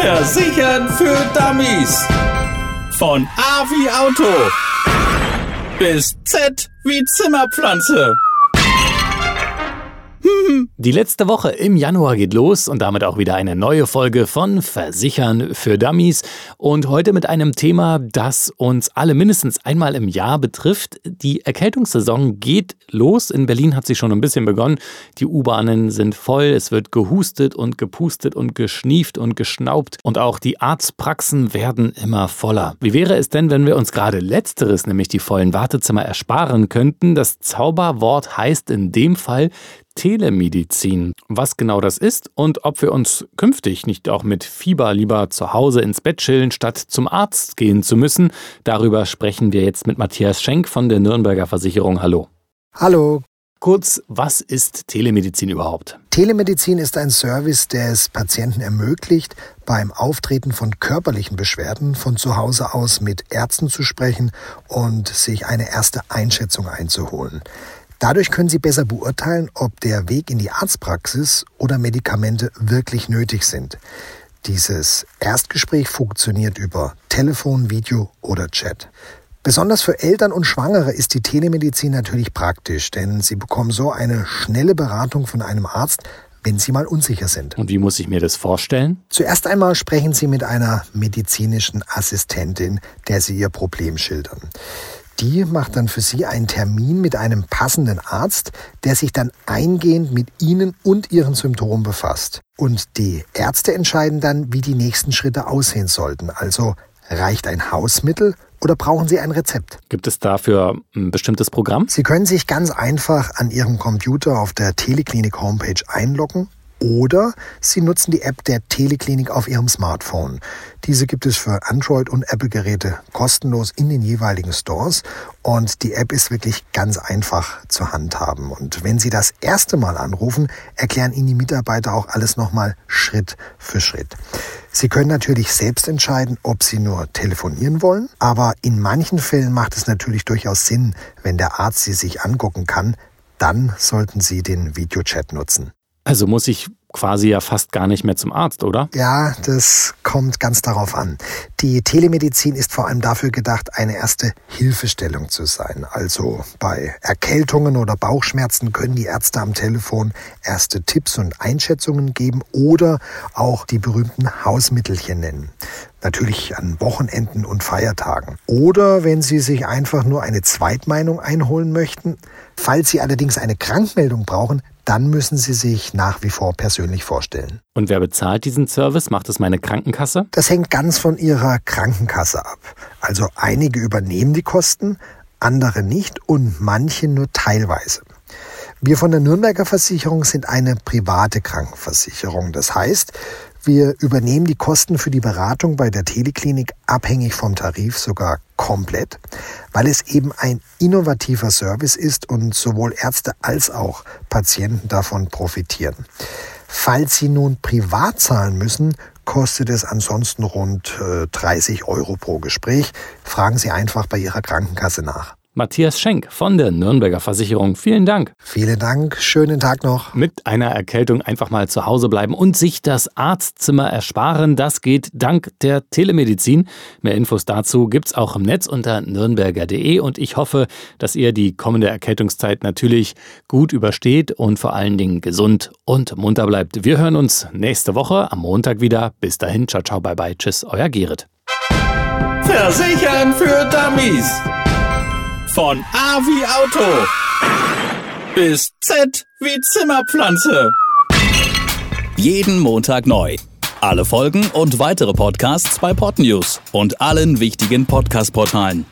Versichern für Dummies. Von A wie Auto bis Z wie Zimmerpflanze. Die letzte Woche im Januar geht los und damit auch wieder eine neue Folge von Versichern für Dummies. Und heute mit einem Thema, das uns alle mindestens einmal im Jahr betrifft. Die Erkältungssaison geht los. In Berlin hat sie schon ein bisschen begonnen. Die U-Bahnen sind voll. Es wird gehustet und gepustet und geschnieft und geschnaubt. Und auch die Arztpraxen werden immer voller. Wie wäre es denn, wenn wir uns gerade letzteres, nämlich die vollen Wartezimmer, ersparen könnten? Das Zauberwort heißt in dem Fall Telemedizin. Was genau das ist und ob wir uns künftig nicht auch mit Fieber lieber zu Hause ins Bett chillen, statt zum Arzt gehen zu müssen, darüber sprechen wir jetzt mit Matthias Schenk von der Nürnberger Versicherung. Hallo. Hallo. Kurz, was ist Telemedizin überhaupt? Telemedizin ist ein Service, der es Patienten ermöglicht, beim Auftreten von körperlichen Beschwerden von zu Hause aus mit Ärzten zu sprechen und sich eine erste Einschätzung einzuholen. Dadurch können Sie besser beurteilen, ob der Weg in die Arztpraxis oder Medikamente wirklich nötig sind. Dieses Erstgespräch funktioniert über Telefon, Video oder Chat. Besonders für Eltern und Schwangere ist die Telemedizin natürlich praktisch, denn sie bekommen so eine schnelle Beratung von einem Arzt, wenn sie mal unsicher sind. Und wie muss ich mir das vorstellen? Zuerst einmal sprechen Sie mit einer medizinischen Assistentin, der Sie Ihr Problem schildern. Die macht dann für Sie einen Termin mit einem passenden Arzt, der sich dann eingehend mit Ihnen und Ihren Symptomen befasst. Und die Ärzte entscheiden dann, wie die nächsten Schritte aussehen sollten. Also reicht ein Hausmittel oder brauchen Sie ein Rezept? Gibt es dafür ein bestimmtes Programm? Sie können sich ganz einfach an Ihrem Computer auf der Teleklinik Homepage einloggen oder Sie nutzen die App der Teleklinik auf Ihrem Smartphone. Diese gibt es für Android- und Apple-Geräte kostenlos in den jeweiligen Stores und die App ist wirklich ganz einfach zu handhaben. Und wenn Sie das erste Mal anrufen, erklären Ihnen die Mitarbeiter auch alles nochmal Schritt für Schritt. Sie können natürlich selbst entscheiden, ob Sie nur telefonieren wollen, aber in manchen Fällen macht es natürlich durchaus Sinn, wenn der Arzt Sie sich angucken kann, dann sollten Sie den Videochat nutzen. Also muss ich quasi ja fast gar nicht mehr zum Arzt, oder? Ja, das kommt ganz darauf an. Die Telemedizin ist vor allem dafür gedacht, eine erste Hilfestellung zu sein. Also bei Erkältungen oder Bauchschmerzen können die Ärzte am Telefon erste Tipps und Einschätzungen geben oder auch die berühmten Hausmittelchen nennen. Natürlich an Wochenenden und Feiertagen. Oder wenn Sie sich einfach nur eine Zweitmeinung einholen möchten. Falls Sie allerdings eine Krankmeldung brauchen, dann müssen Sie sich nach wie vor persönlich vorstellen. Und wer bezahlt diesen Service? Macht es meine Krankenkasse? Das hängt ganz von Ihrer Krankenkasse ab. Also einige übernehmen die Kosten, andere nicht und manche nur teilweise. Wir von der Nürnberger Versicherung sind eine private Krankenversicherung. Das heißt, wir übernehmen die Kosten für die Beratung bei der Teleklinik abhängig vom Tarif sogar komplett, weil es eben ein innovativer Service ist und sowohl Ärzte als auch Patienten davon profitieren. Falls Sie nun privat zahlen müssen, kostet es ansonsten rund 30 äh, Euro pro Gespräch. Fragen Sie einfach bei Ihrer Krankenkasse nach. Matthias Schenk von der Nürnberger Versicherung. Vielen Dank. Vielen Dank. Schönen Tag noch. Mit einer Erkältung einfach mal zu Hause bleiben und sich das Arztzimmer ersparen. Das geht dank der Telemedizin. Mehr Infos dazu gibt's auch im Netz unter nürnberger.de und ich hoffe, dass ihr die kommende Erkältungszeit natürlich gut übersteht und vor allen Dingen gesund und munter bleibt. Wir hören uns nächste Woche am Montag wieder. Bis dahin, ciao, ciao, bye, bye. Tschüss, euer Gerrit. Versichern für Dummies. Von A wie Auto bis Z wie Zimmerpflanze. Jeden Montag neu. Alle Folgen und weitere Podcasts bei Podnews und allen wichtigen Podcast-Portalen.